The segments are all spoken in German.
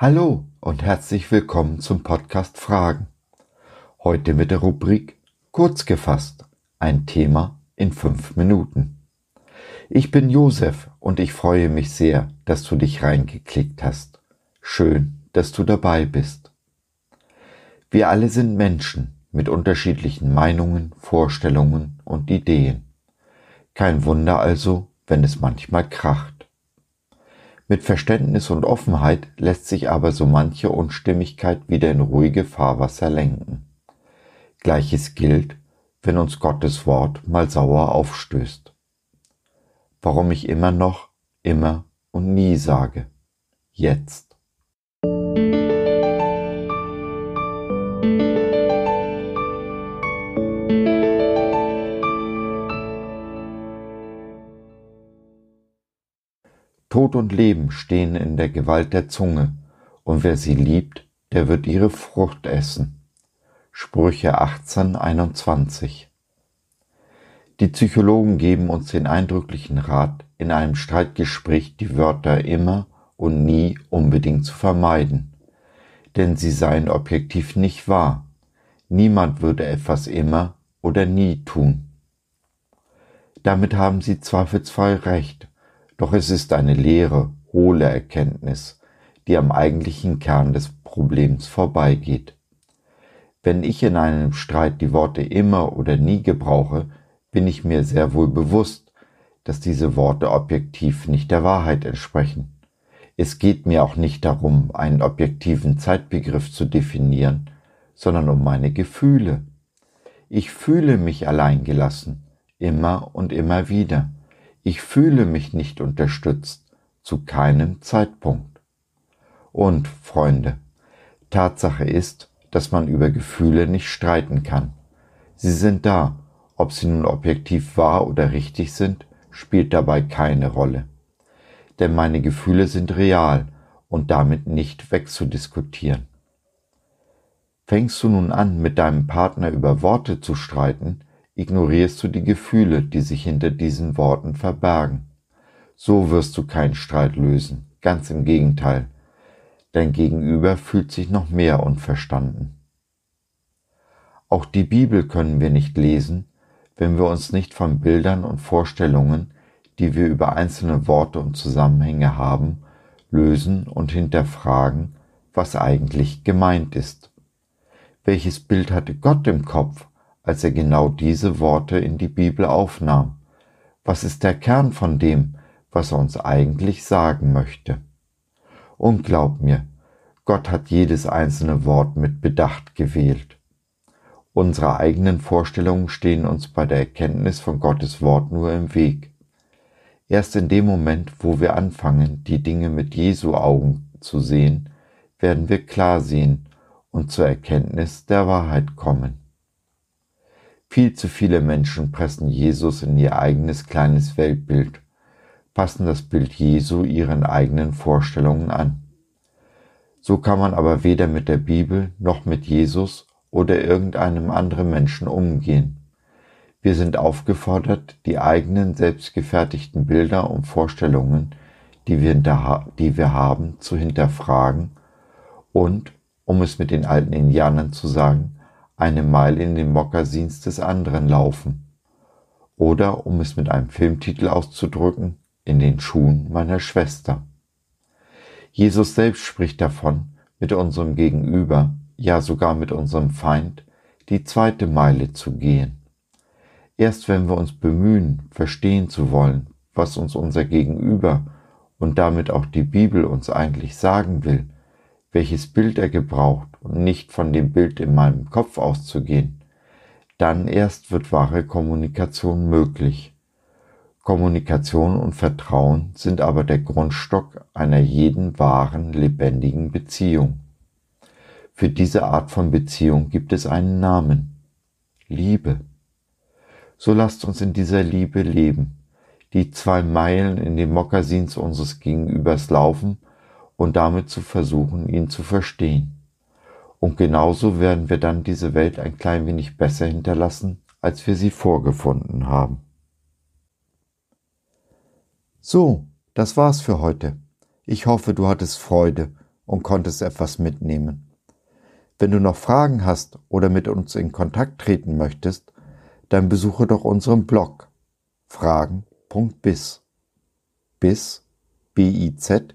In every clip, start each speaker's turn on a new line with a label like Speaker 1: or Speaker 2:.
Speaker 1: Hallo und herzlich willkommen zum Podcast Fragen. Heute mit der Rubrik Kurz gefasst, ein Thema in fünf Minuten. Ich bin Josef und ich freue mich sehr, dass du dich reingeklickt hast. Schön, dass du dabei bist. Wir alle sind Menschen mit unterschiedlichen Meinungen, Vorstellungen und Ideen. Kein Wunder also, wenn es manchmal kracht. Mit Verständnis und Offenheit lässt sich aber so manche Unstimmigkeit wieder in ruhige Fahrwasser lenken. Gleiches gilt, wenn uns Gottes Wort mal sauer aufstößt. Warum ich immer noch, immer und nie sage. Jetzt. Tod und Leben stehen in der Gewalt der Zunge, und wer sie liebt, der wird ihre Frucht essen. Sprüche 18, 21. Die Psychologen geben uns den eindrücklichen Rat, in einem Streitgespräch die Wörter immer und nie unbedingt zu vermeiden, denn sie seien objektiv nicht wahr. Niemand würde etwas immer oder nie tun. Damit haben sie zweifelsfrei recht, doch es ist eine leere, hohle Erkenntnis, die am eigentlichen Kern des Problems vorbeigeht. Wenn ich in einem Streit die Worte immer oder nie gebrauche, bin ich mir sehr wohl bewusst, dass diese Worte objektiv nicht der Wahrheit entsprechen. Es geht mir auch nicht darum, einen objektiven Zeitbegriff zu definieren, sondern um meine Gefühle. Ich fühle mich alleingelassen, immer und immer wieder. Ich fühle mich nicht unterstützt, zu keinem Zeitpunkt. Und, Freunde, Tatsache ist, dass man über Gefühle nicht streiten kann. Sie sind da, ob sie nun objektiv wahr oder richtig sind, spielt dabei keine Rolle. Denn meine Gefühle sind real und damit nicht wegzudiskutieren. Fängst du nun an, mit deinem Partner über Worte zu streiten, ignorierst du die Gefühle, die sich hinter diesen Worten verbergen. So wirst du keinen Streit lösen, ganz im Gegenteil. Dein Gegenüber fühlt sich noch mehr unverstanden. Auch die Bibel können wir nicht lesen, wenn wir uns nicht von Bildern und Vorstellungen, die wir über einzelne Worte und Zusammenhänge haben, lösen und hinterfragen, was eigentlich gemeint ist. Welches Bild hatte Gott im Kopf, als er genau diese Worte in die Bibel aufnahm? Was ist der Kern von dem, was er uns eigentlich sagen möchte? Und glaub mir, Gott hat jedes einzelne Wort mit Bedacht gewählt. Unsere eigenen Vorstellungen stehen uns bei der Erkenntnis von Gottes Wort nur im Weg. Erst in dem Moment, wo wir anfangen, die Dinge mit Jesu Augen zu sehen, werden wir klar sehen und zur Erkenntnis der Wahrheit kommen. Viel zu viele Menschen pressen Jesus in ihr eigenes kleines Weltbild, passen das Bild Jesu ihren eigenen Vorstellungen an. So kann man aber weder mit der Bibel noch mit Jesus oder irgendeinem anderen Menschen umgehen. Wir sind aufgefordert, die eigenen selbstgefertigten Bilder und Vorstellungen, die wir, die wir haben, zu hinterfragen und, um es mit den alten Indianern zu sagen, eine Meile in den Mokassins des anderen laufen. Oder, um es mit einem Filmtitel auszudrücken, in den Schuhen meiner Schwester. Jesus selbst spricht davon, mit unserem Gegenüber, ja sogar mit unserem Feind, die zweite Meile zu gehen. Erst wenn wir uns bemühen, verstehen zu wollen, was uns unser Gegenüber und damit auch die Bibel uns eigentlich sagen will, welches Bild er gebraucht und nicht von dem Bild in meinem Kopf auszugehen, dann erst wird wahre Kommunikation möglich. Kommunikation und Vertrauen sind aber der Grundstock einer jeden wahren, lebendigen Beziehung. Für diese Art von Beziehung gibt es einen Namen. Liebe. So lasst uns in dieser Liebe leben, die zwei Meilen in den Mokassins unseres Gegenübers laufen und damit zu versuchen, ihn zu verstehen. Und genauso werden wir dann diese Welt ein klein wenig besser hinterlassen, als wir sie vorgefunden haben. So, das war's für heute. Ich hoffe, du hattest Freude und konntest etwas mitnehmen. Wenn du noch Fragen hast oder mit uns in Kontakt treten möchtest, dann besuche doch unseren Blog fragen.biz. Biz, B-I-Z,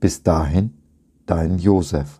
Speaker 1: Bis dahin, dein Josef.